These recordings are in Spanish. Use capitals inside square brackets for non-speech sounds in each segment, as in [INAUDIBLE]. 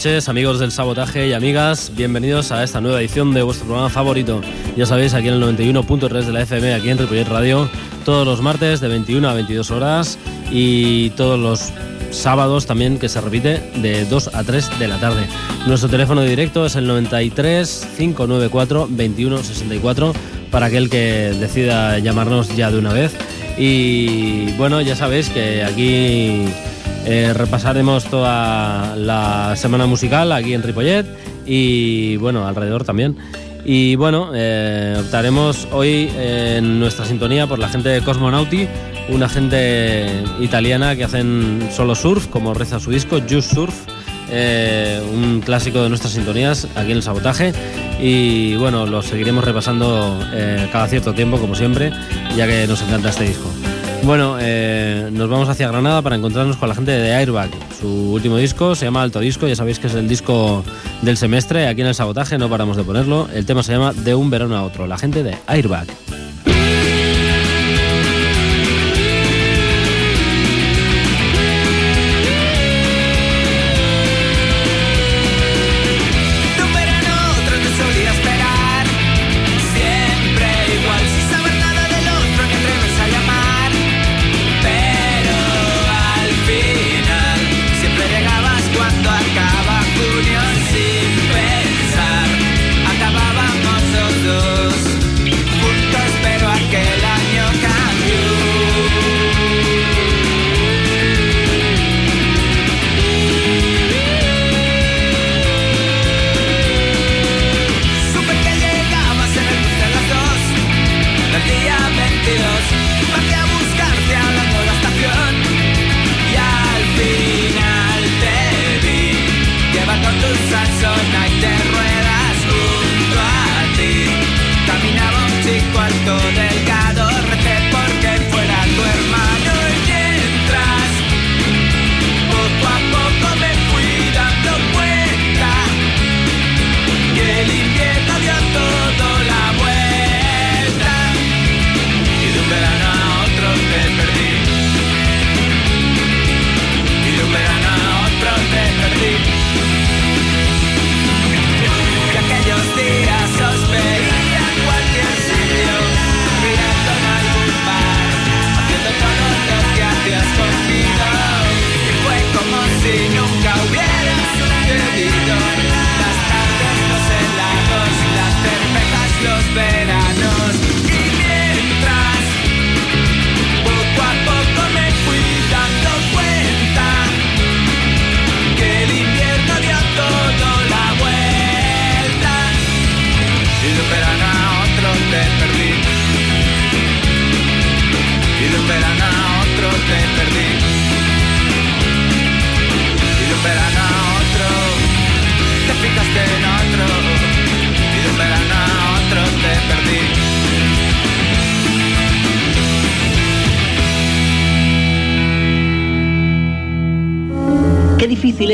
Noches, amigos del sabotaje y amigas. Bienvenidos a esta nueva edición de vuestro programa favorito. Ya sabéis, aquí en el 91.3 de la FM, aquí en Ripollet Radio, todos los martes de 21 a 22 horas y todos los sábados también que se repite de 2 a 3 de la tarde. Nuestro teléfono directo es el 93 594 2164 para aquel que decida llamarnos ya de una vez. Y bueno, ya sabéis que aquí eh, repasaremos toda la semana musical aquí en Ripollet y bueno, alrededor también. Y bueno, eh, optaremos hoy en nuestra sintonía por la gente de Cosmonauti, una gente italiana que hacen solo surf, como reza su disco, Just Surf, eh, un clásico de nuestras sintonías aquí en el sabotaje. Y bueno, lo seguiremos repasando cada cierto tiempo, como siempre, ya que nos encanta este disco. Bueno, eh, nos vamos hacia Granada para encontrarnos con la gente de Airbag. Su último disco se llama Alto Disco, ya sabéis que es el disco del semestre. Aquí en el sabotaje no paramos de ponerlo. El tema se llama De un verano a otro. La gente de Airbag.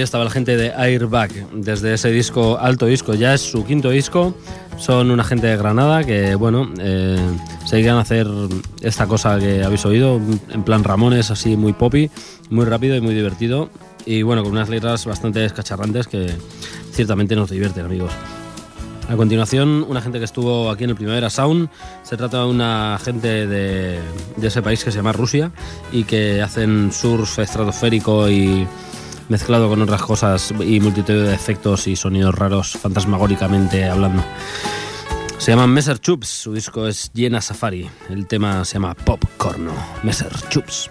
Ahí estaba la gente de Airbag, desde ese disco, alto disco, ya es su quinto disco. Son una gente de Granada que, bueno, eh, se a hacer esta cosa que habéis oído, en plan Ramones, así muy poppy, muy rápido y muy divertido. Y bueno, con unas letras bastante escacharrantes que ciertamente nos divierten, amigos. A continuación, una gente que estuvo aquí en el Primavera Sound. Se trata de una gente de, de ese país que se llama Rusia y que hacen surf estratosférico y mezclado con otras cosas y multitud de efectos y sonidos raros fantasmagóricamente hablando. Se llaman Messer Chups, su disco es Llena Safari, el tema se llama Popcorno, Messer Chups.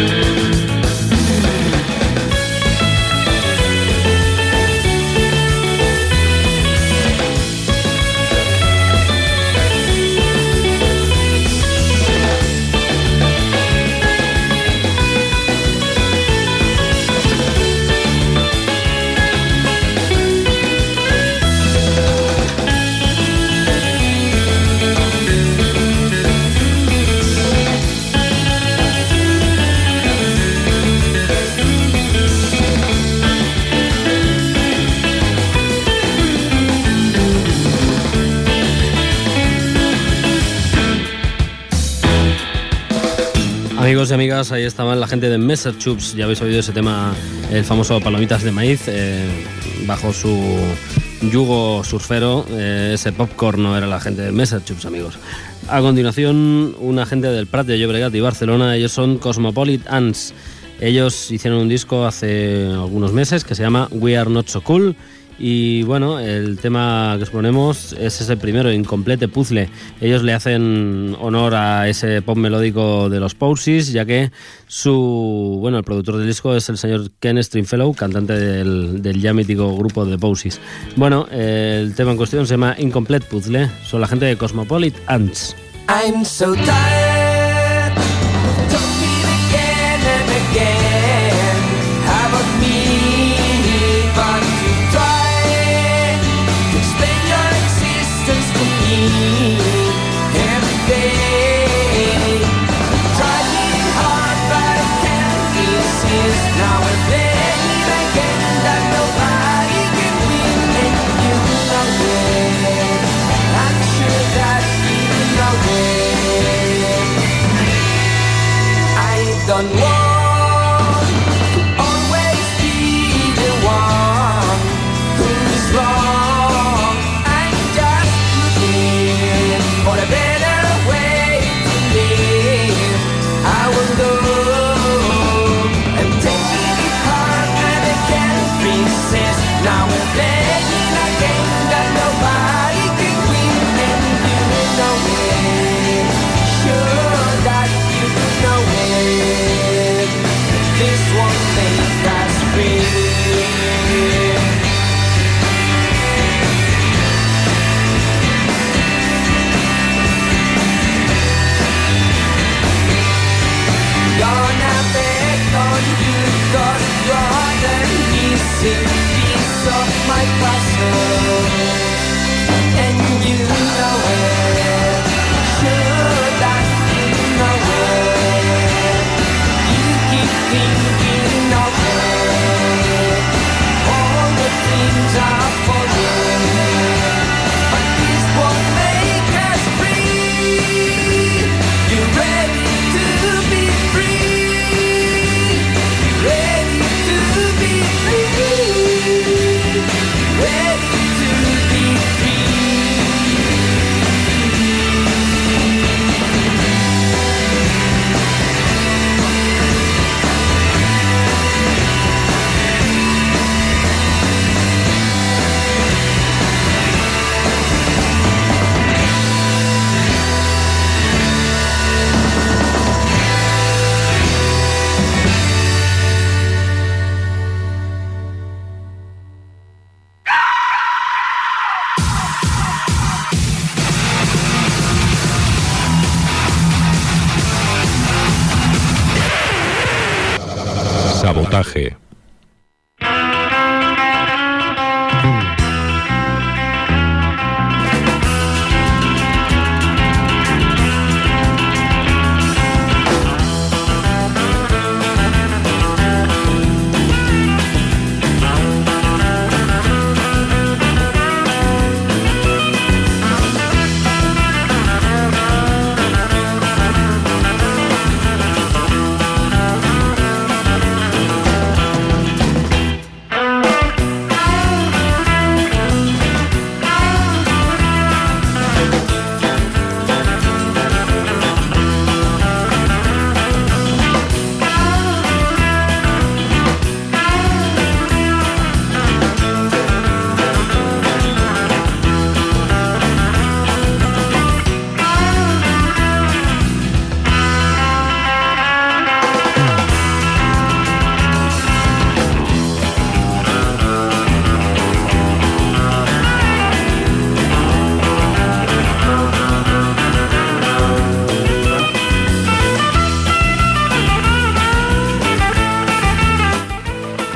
Thank you. Amigos y amigas, ahí estaban la gente de Messer Chups. Ya habéis oído ese tema, el famoso Palomitas de Maíz, eh, bajo su yugo surfero. eh, ese popcorn no era la gente de Messer Chups, amigos. A continuación, una gente del Prat de Llobregat y Barcelona. Ellos son Cosmopolitans. Ellos hicieron un disco hace algunos meses que se llama We Are Not So Cool Y bueno, el tema que os ponemos es ese primero, Incomplete Puzzle. Ellos le hacen honor a ese pop melódico de los Posies, ya que su, bueno, el productor del disco es el señor Ken Stringfellow, cantante del, del ya mítico grupo de Posies. Bueno, el tema en cuestión se llama Incomplete Puzzle. Son la gente de Cosmopolit Ants. I'm so tired. done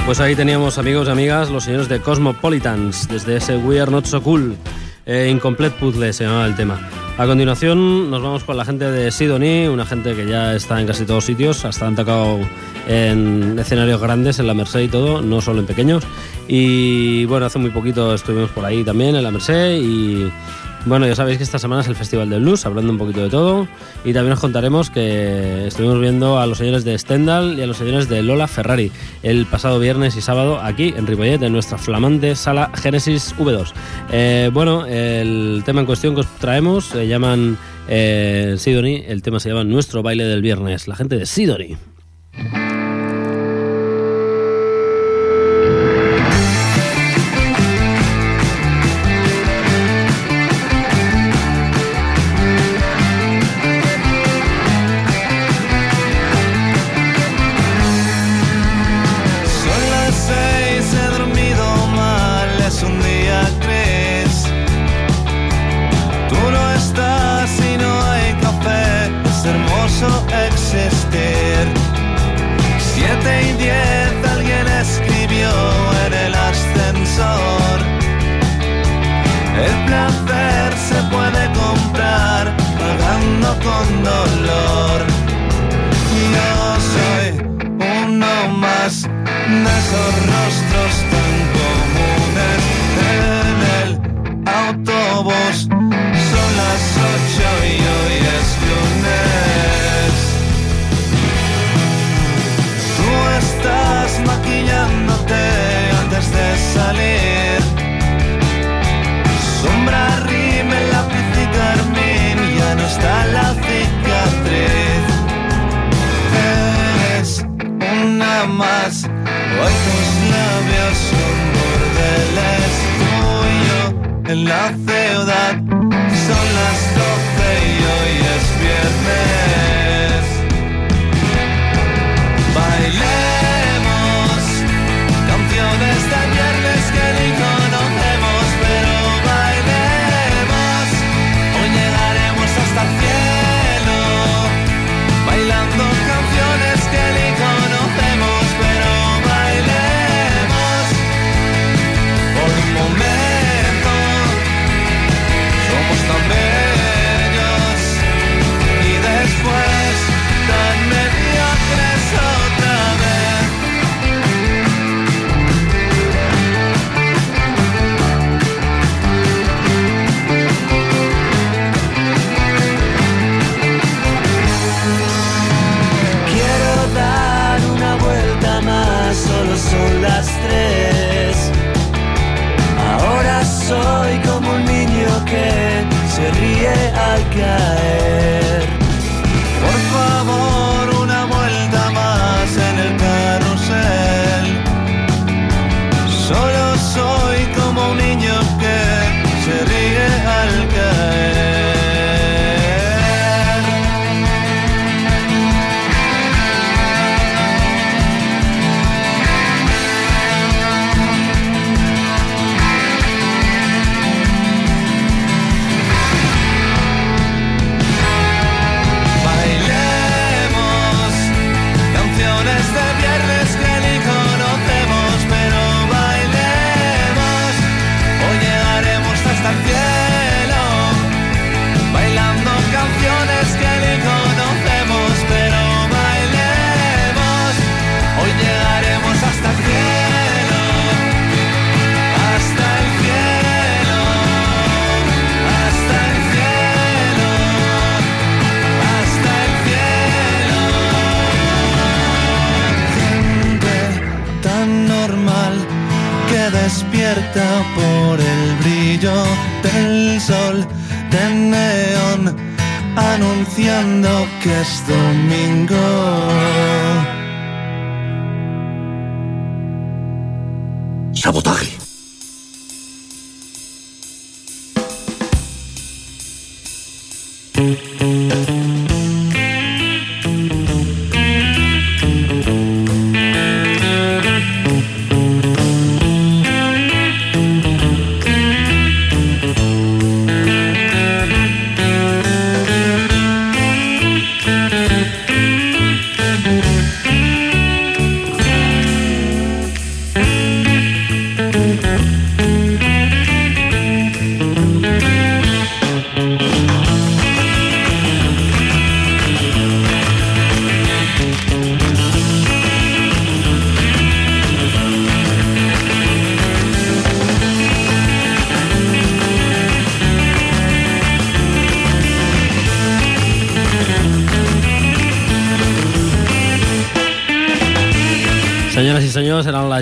Pues ahí teníamos amigos y amigas, los señores de Cosmopolitans, desde ese We Are Not So Cool, eh, Incomplete Puzzle se llamaba el tema. A continuación nos vamos con la gente de Sidonie, una gente que ya está en casi todos sitios, hasta han tocado en escenarios grandes, en la Merced y todo, no solo en pequeños. Y bueno, hace muy poquito estuvimos por ahí también, en la Merced, y bueno, ya sabéis que esta semana es el Festival del Blues, hablando un poquito de todo. Y también os contaremos que estuvimos viendo a los señores de Stendhal y a los señores de Lola Ferrari el pasado viernes y sábado aquí en Ripollet, en nuestra flamante sala Génesis V2. Eh, bueno, el tema en cuestión que os traemos se llaman eh, Sidonie, el tema se llama Nuestro baile del viernes, la gente de Sidonie.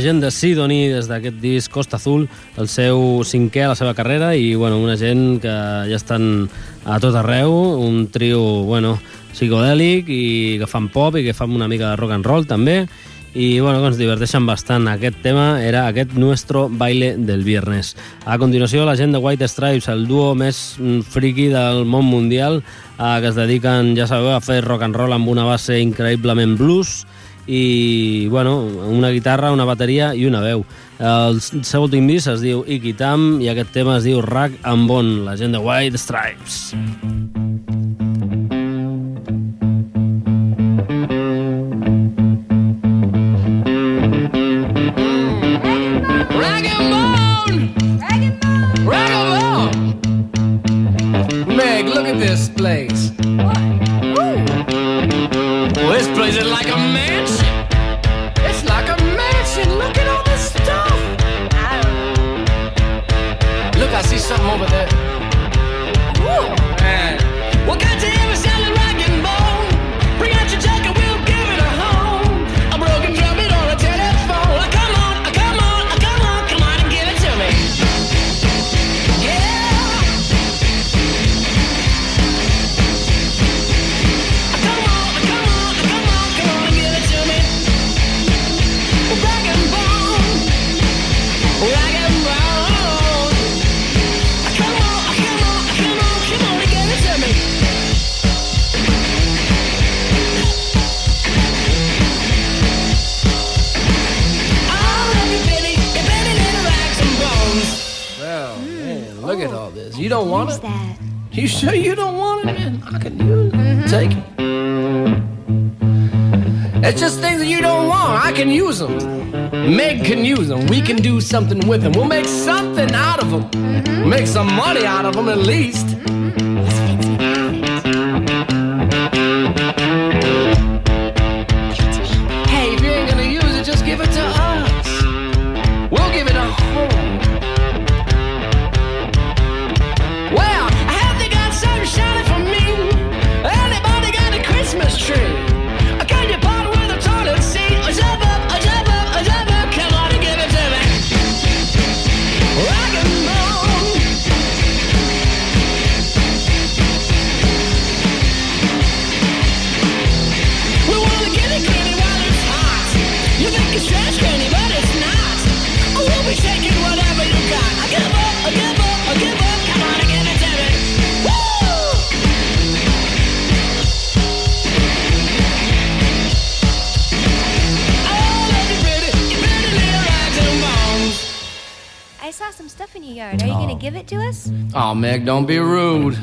Gent de Sidoni des d'aquest disc Costa Azul, el seu cinquè a la seva carrera i bueno, una gent que ja estan a tot arreu, un trio bueno, psicodèlic i que fan pop i que fan una mica de rock and roll també i bueno, que ens diverteixen bastant. Aquest tema era aquest Nuestro Baile del Viernes. A continuació, la gent de White Stripes, el duo més friki del món mundial, eh, que es dediquen, ja sabeu, a fer rock and roll amb una base increïblement blues i, bueno, una guitarra, una bateria i una veu. El seu últim disc es diu Ikitam i aquest tema es diu Rag and Bone, la gent de White Stripes. Rag and bone! Rag and bone! Rag and bone! Meg, look at this place. Well, this place is like a mansion. Don't want Use it? that. You sure you don't want it, man? I can use it. Mm-hmm. Take it. It's just things that you don't want. I can use them. Meg can use them. We can do something with them. We'll make something out of them. Mm-hmm. Make some money out of them at least. Oh, Meg, don't be rude.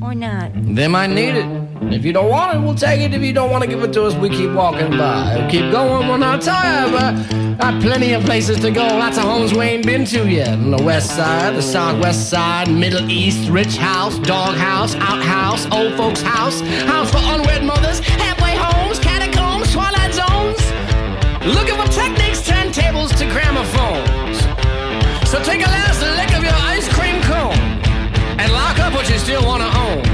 or not? They might need it. If you don't want it, we'll take it. If you don't want to give it to us, we keep walking by. We'll keep going, we're not tired, but got plenty of places to go. Lots of homes we ain't been to yet. On the west side, the southwest side, middle east, rich house, dog house, outhouse, old folks house, house for unwed mothers, halfway homes, catacombs, twilight zones. Looking for techniques, turntables to gramophones. So take a last lick what you still want to own.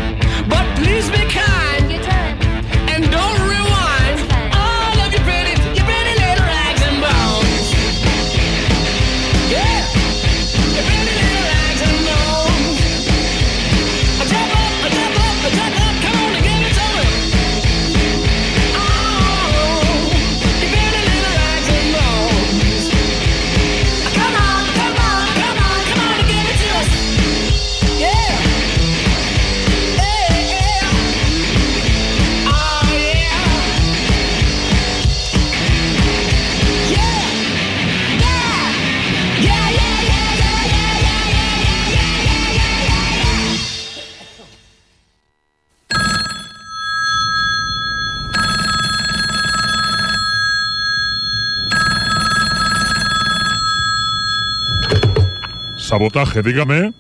Sabotaje, dígame.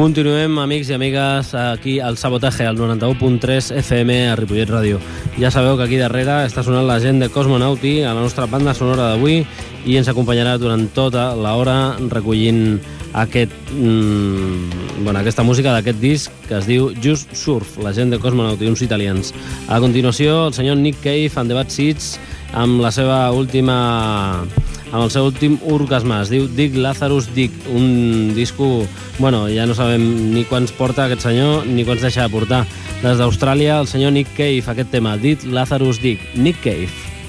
Continuem, amics i amigues, aquí al Sabotaje, al 91.3 FM a Ripollet Ràdio. Ja sabeu que aquí darrere està sonant la gent de Cosmonauti a la nostra banda sonora d'avui i ens acompanyarà durant tota l'hora recollint aquest, mm, bueno, aquesta música d'aquest disc que es diu Just Surf, la gent de Cosmonauti, uns italians. A continuació, el senyor Nick Cave and the Bad Seeds amb la seva última amb el seu últim orgasme, es diu Dick Lazarus Dick, un disco, bueno, ja no sabem ni quants porta aquest senyor, ni quants deixa de portar. Des d'Austràlia, el senyor Nick Cave, aquest tema, Dick Lazarus Dick, Nick Cave.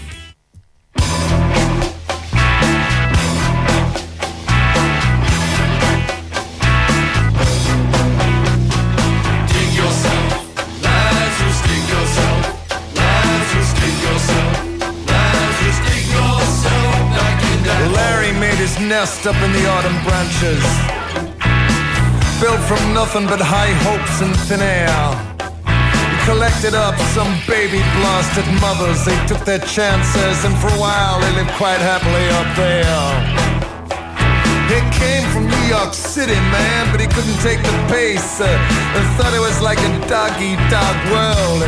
Up in the autumn branches. Built from nothing but high hopes and thin air. He collected up some baby blasted mothers. They took their chances, and for a while they lived quite happily up there. He came from New York City, man, but he couldn't take the pace. Uh, and thought it was like a doggy dog world.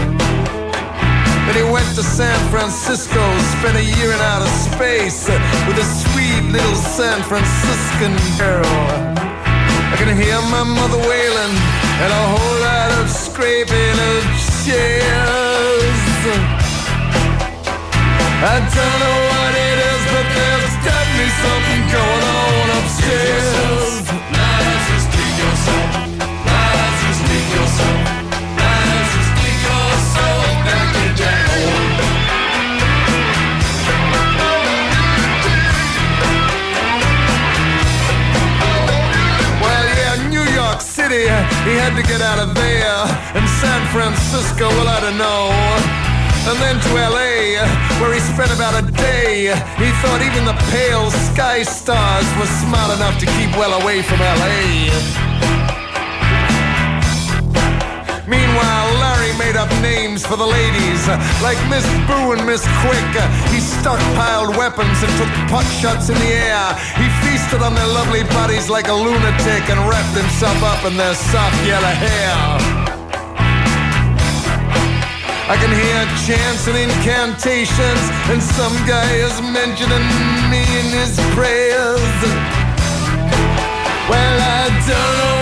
Then he went to San Francisco, spent a year in outer space uh, with a sweet little San Franciscan girl. I can hear my mother wailing and a whole lot of scraping of chairs. I don't know what it is, but there's definitely something going on upstairs. Yourself, Lazarus, dig yourself, Lazarus, dig yourself Time to get out of there. And San Francisco, well, I don't know. And then to LA, where he spent about a day. He thought even the pale sky stars were smart enough to keep well away from LA. Meanwhile, names for the ladies, like Miss Boo and Miss Quick. He stockpiled weapons and took pot shots in the air. He feasted on their lovely bodies like a lunatic and wrapped himself up in their soft yellow hair. I can hear chants and incantations, and some guy is mentioning me in his prayers. Well, I don't know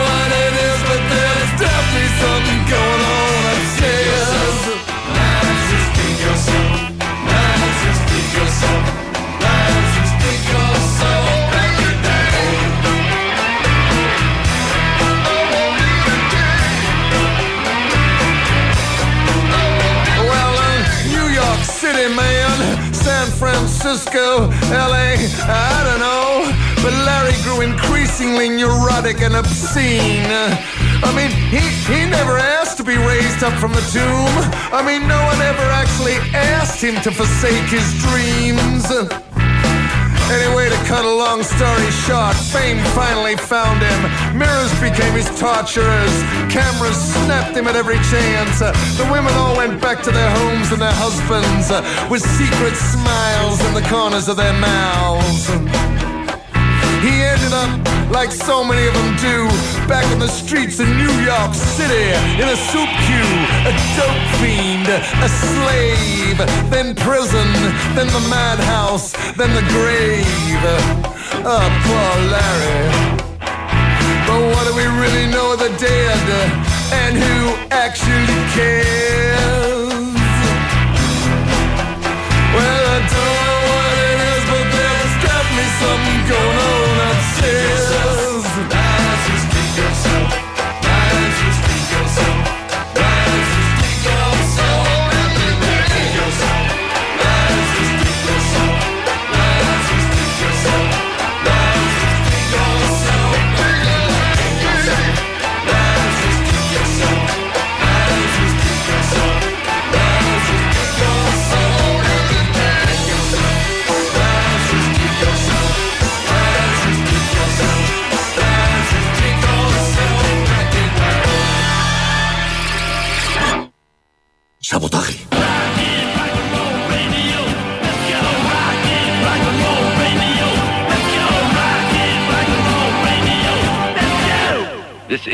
Francisco, LA, I don't know. But Larry grew increasingly neurotic and obscene. I mean, he, he never asked to be raised up from the tomb. I mean, no one ever actually asked him to forsake his dreams. Anyway, to cut a long story short, fame finally found him. Mirrors became his torturers. Cameras snapped him at every chance. The women all went back to their homes and their husbands with secret smiles in the corners of their mouths. He ended up, like so many of them do, back in the streets of New York City in a soup queue, a dope fiend, a slave, then prison, then the madhouse, then the grave. Oh, poor Larry. But what do we really know of the dead? And who actually cares? Well, I don't know what it is, but there's definitely something going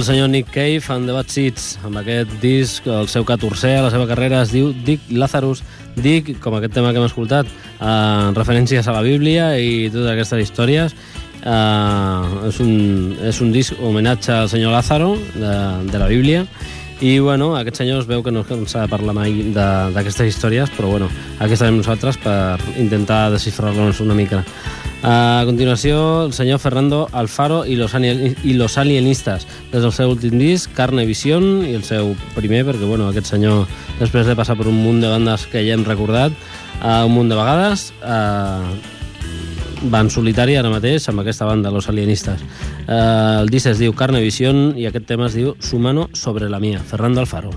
El senyor Nick Cave en The Bad Seeds, amb aquest disc, el seu 14è a la seva carrera, es diu Dick Lazarus. Dick, com aquest tema que hem escoltat, eh, referències a la Bíblia i totes aquestes històries. Eh, és, un, és un disc homenatge al senyor Lázaro, de, de la Bíblia, i bueno, aquest senyor es veu que no s'ha de parlar mai d'aquestes històries, però bueno, aquí estarem nosaltres per intentar desxifrar-los una mica. A continuació, el senyor Fernando Alfaro i los, Ani- i los Alienistas, des del seu últim disc, Carne Vision, i el seu primer, perquè bueno, aquest senyor, després de passar per un munt de bandes que ja hem recordat, uh, un munt de vegades, uh, va en solitari ara mateix amb aquesta banda, Los Alienistas. Uh, el disc es diu Carne Vision i aquest tema es diu Su mano sobre la mía, Fernando Alfaro.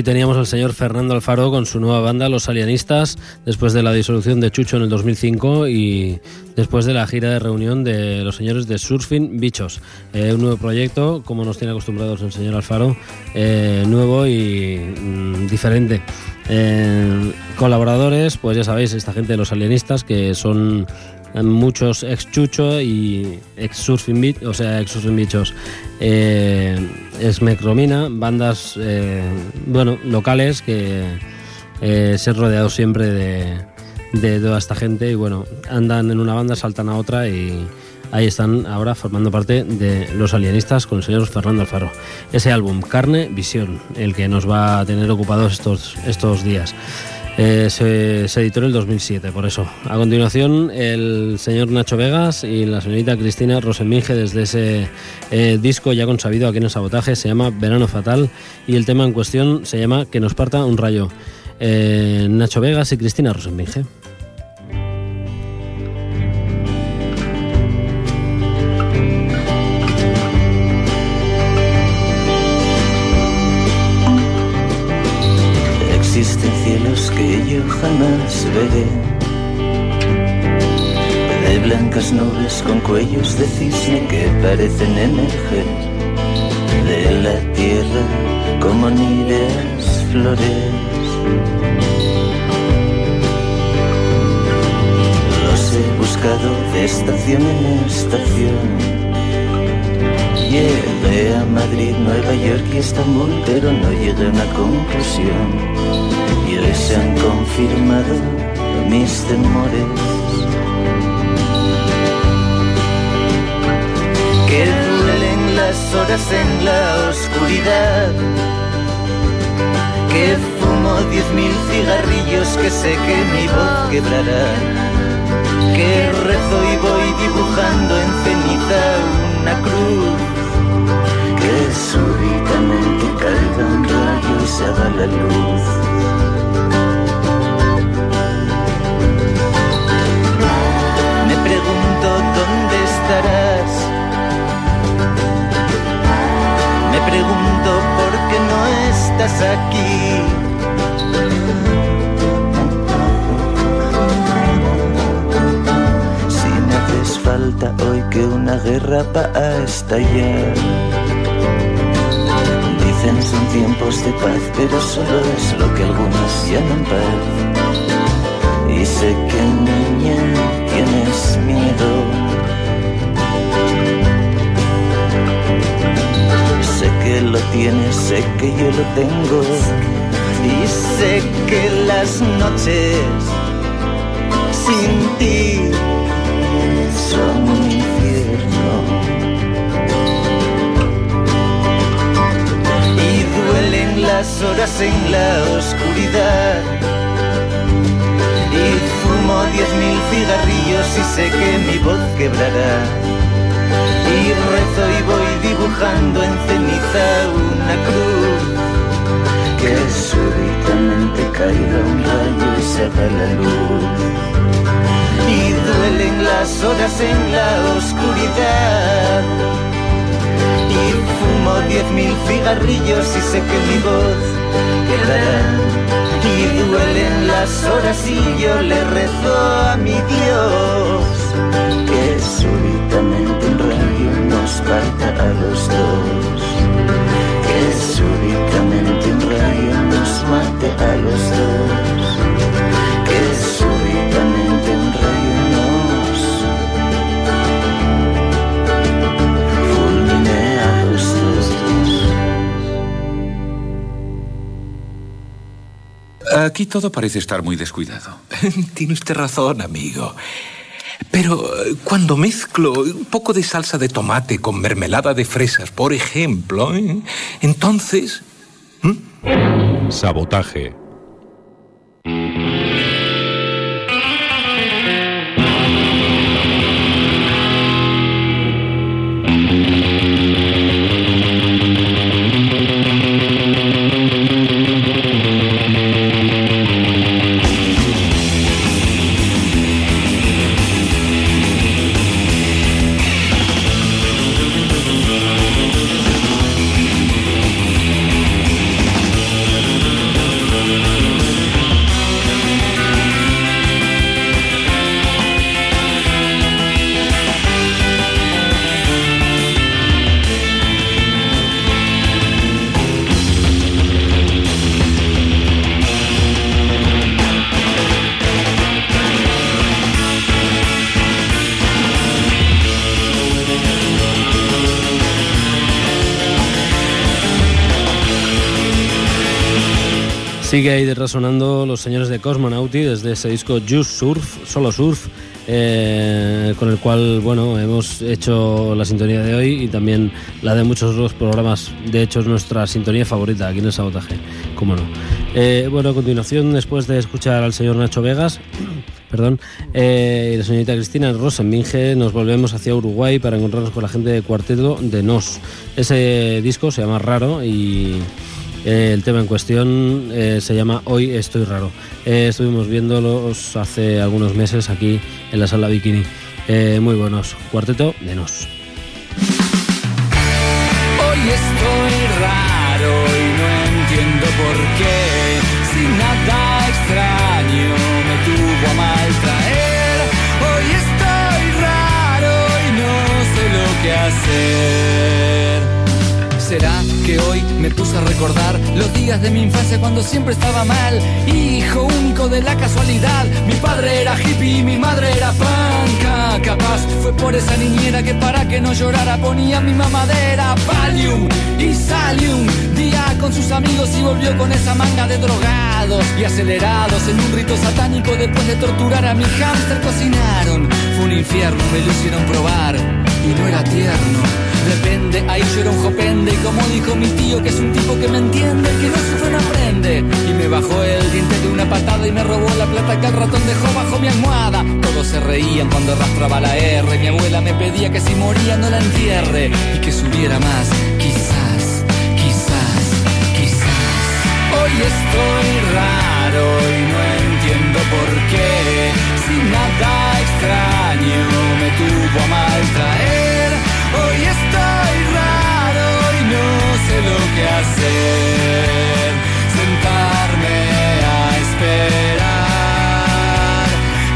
Ahí teníamos al señor Fernando Alfaro con su nueva banda, Los Alienistas, después de la disolución de Chucho en el 2005 y después de la gira de reunión de los señores de Surfing Bichos. Eh, un nuevo proyecto, como nos tiene acostumbrados el señor Alfaro, eh, nuevo y mm, diferente. Eh, colaboradores, pues ya sabéis, esta gente de los alienistas que son muchos ex Chucho y ex Surfing Beach, o sea, ex Surfing Bichos, eh, ex Mecromina, bandas, eh, bueno, locales que eh, se han rodeado siempre de, de toda esta gente y bueno, andan en una banda, saltan a otra y ahí están ahora formando parte de los alienistas con el señor Fernando Alfaro. Ese álbum, Carne, Visión, el que nos va a tener ocupados estos, estos días. Eh, se, editó en el 2007, por eso. A continuación, el señor Nacho Vegas y la señorita Cristina Rosenminge desde ese eh, disco ya consabido aquí en el sabotaje, se llama Verano Fatal y el tema en cuestión se llama Que nos parta un rayo. Eh, Nacho Vegas y Cristina Rosenminge. Nubes con cuellos de cisne que parecen emerger de la tierra como níveas flores. Los he buscado de estación en estación. Llegué a Madrid, Nueva York y Estambul, pero no llegué a una conclusión. Y hoy se han confirmado mis temores. Las horas en la oscuridad. Que fumo diez mil cigarrillos que sé que mi voz quebrará. Que rezo y voy dibujando en ceniza una cruz que súbitamente caiga un rayo y se haga la luz. Me pregunto dónde estarás. Pregunto por qué no estás aquí. Si me haces falta hoy que una guerra va a estallar. Dicen son tiempos de paz, pero solo es lo que algunos llaman paz. Y sé que niña lo tienes, sé que yo lo tengo. Y sé que las noches sin ti son un infierno. Y duelen las horas en la oscuridad. Y fumo diez mil cigarrillos y sé que mi voz quebrará. Y rezo y voy dibujando en ceniza una cruz. Que súbitamente caiga un rayo y se la luz. Y duelen las horas en la oscuridad. Y fumo diez mil cigarrillos y sé que mi voz quedará. Y duelen las horas y yo le rezo a mi Dios. Que súbitamente parta a los dos. Que súbitamente un rayo nos mate a los dos. Que súbitamente un rayo nos fulmine a los dos. Aquí todo parece estar muy descuidado. [LAUGHS] Tiene usted razón, amigo. Pero eh, cuando mezclo un poco de salsa de tomate con mermelada de fresas, por ejemplo, ¿eh? entonces... Sabotaje. Ahí resonando los señores de Cosmonauti desde ese disco Just Surf, solo surf, eh, con el cual bueno hemos hecho la sintonía de hoy y también la de muchos otros programas. De hecho es nuestra sintonía favorita aquí en el sabotaje, cómo no. Eh, bueno, a continuación, después de escuchar al señor Nacho Vegas, [COUGHS] perdón, eh, y la señorita Cristina Rosenbinge, nos volvemos hacia Uruguay para encontrarnos con la gente de Cuarteto de Nos. Ese disco se llama Raro y eh, el tema en cuestión eh, se llama Hoy estoy raro. Eh, estuvimos viéndolos hace algunos meses aquí en la sala Bikini. Muy buenos. Cuarteto de Nos. Puse a recordar los días de mi infancia cuando siempre estaba mal? Hijo único de la casualidad, mi padre era hippie y mi madre era panca. Capaz fue por esa niñera que para que no llorara ponía mi mamadera Valium y Salium. Día con sus amigos y volvió con esa manga de drogados y acelerados en un rito satánico después de torturar a mi hámster cocinaron. Fue un infierno, me lo hicieron probar y no era tierno. Depende, ahí yo era un jopende Y como dijo mi tío que es un tipo que me entiende Que no sufre no aprende. Y me bajó el diente de una patada Y me robó la plata que el ratón dejó bajo mi almohada. Todos se reían cuando arrastraba la R. Mi abuela me pedía que si moría no la entierre. Y que subiera más, quizás, quizás, quizás. Hoy estoy raro y no entiendo por qué. Si nada extraño me tuvo a mal traer Hoy estoy raro y no sé lo que hacer. Sentarme a esperar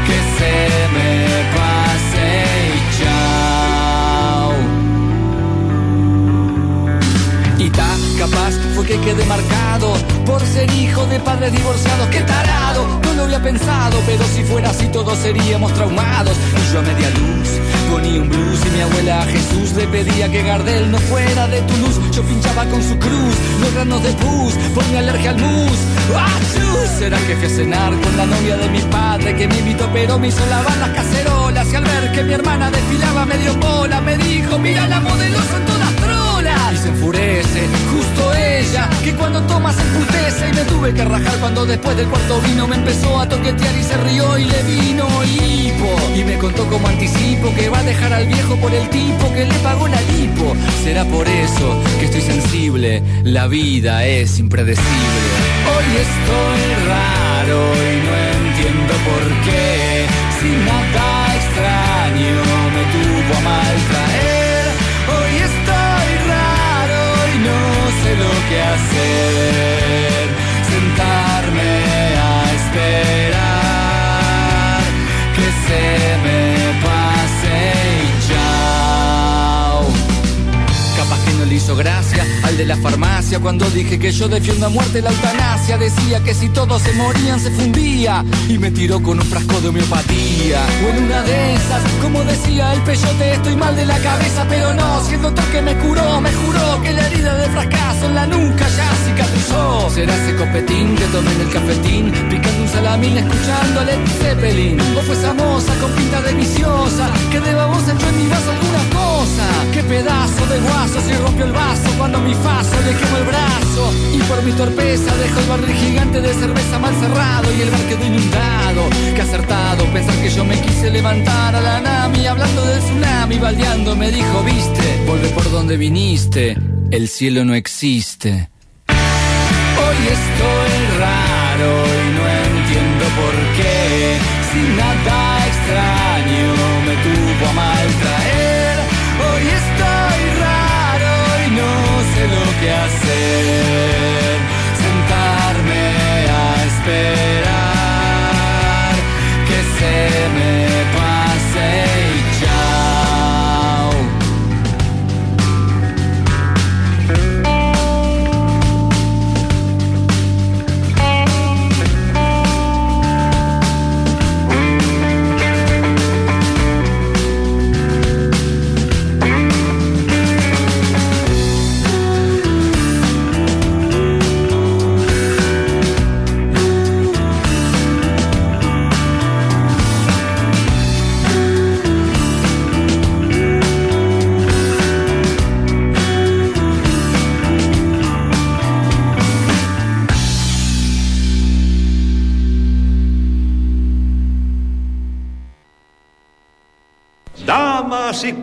que se me pase y chao. Y ta, capaz fue que quedé marcado por ser hijo de padres divorciados. ¡Qué tarado! No lo había pensado, pero si fuera así todos seríamos traumados. Y yo a media luz un blues y mi abuela Jesús le pedía que Gardel no fuera de tu luz. Yo pinchaba con su cruz los granos de pus, ponía alergia al mus. ¡Achus! Era a cenar con la novia de mi padre que me invitó, pero me hizo lavar las cacerolas. Y al ver que mi hermana desfilaba medio bola, me dijo: Mira la modelo, son todas trolas. Y se enfurece, justo que cuando toma se emputece. Y me tuve que rajar cuando después del cuarto vino me empezó a toquetear y se rió y le vino hipo. Y me contó como anticipo que va a dejar al viejo por el tipo que le pagó la lipo. Será por eso que estoy sensible, la vida es impredecible. Hoy estoy raro y no entiendo por qué. Si nada extraño me tuvo a mal sé lo que hacer. Sentarme hizo gracia al de la farmacia cuando dije que yo defiendo a muerte la eutanasia. Decía que si todos se morían se fundía y me tiró con un frasco de homeopatía. O en una de esas, como decía el peyote, estoy mal de la cabeza, pero no. Si el doctor que me curó me juró que la herida de fracaso en la nuca ya cicatrizó. Será ese copetín que tomé en el cafetín, picando un salamín, escuchando a Led Zeppelin. O fue esa moza con pinta de viciosa que de babosa echó en mi vaso alguna cosa. Qué pedazo de guaso se rompió el vaso cuando mi faso le quemó el brazo. Y por mi torpeza dejó el barril gigante de cerveza mal cerrado y el bar quedó inundado. Qué acertado pensar que yo me quise levantar a la nami hablando del tsunami, baldeando me dijo, viste, vuelve por donde viniste, el cielo no existe.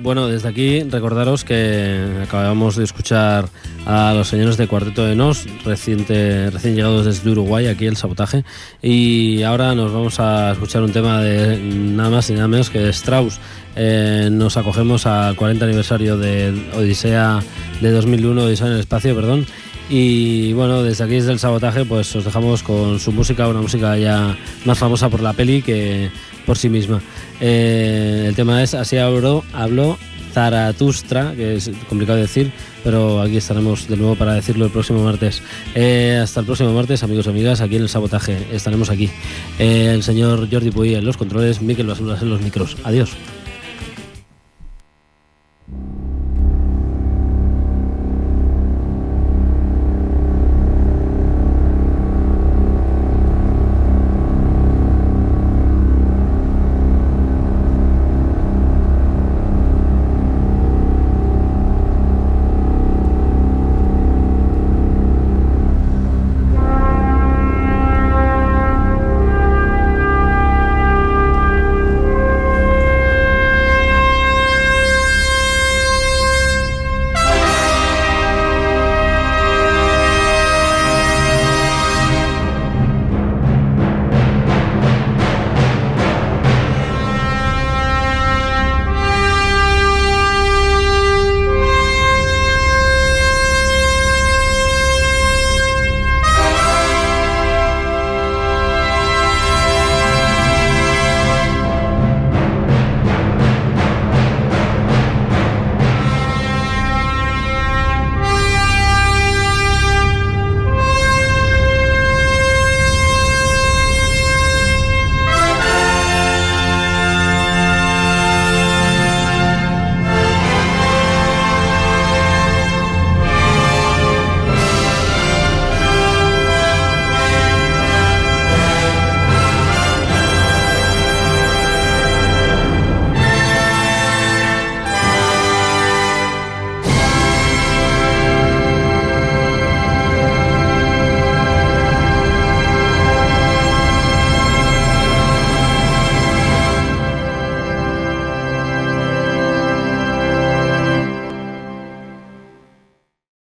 Bueno, desde aquí recordaros que acabamos de escuchar a los señores de Cuarteto de Nos, reciente, recién llegados desde Uruguay, aquí el sabotaje, y ahora nos vamos a escuchar un tema de nada más y nada menos que de Strauss. Eh, nos acogemos al 40 aniversario de Odisea de 2001, Odisea en el espacio, perdón, y bueno, desde aquí, desde el sabotaje, pues os dejamos con su música, una música ya más famosa por la peli que por sí misma. Eh, el tema es Así habló, habló Zaratustra, que es complicado de decir, pero aquí estaremos de nuevo para decirlo el próximo martes. Eh, hasta el próximo martes, amigos y amigas, aquí en el sabotaje. Estaremos aquí. Eh, el señor Jordi Puy en los controles, Miquel Basuras en los micros. Adiós.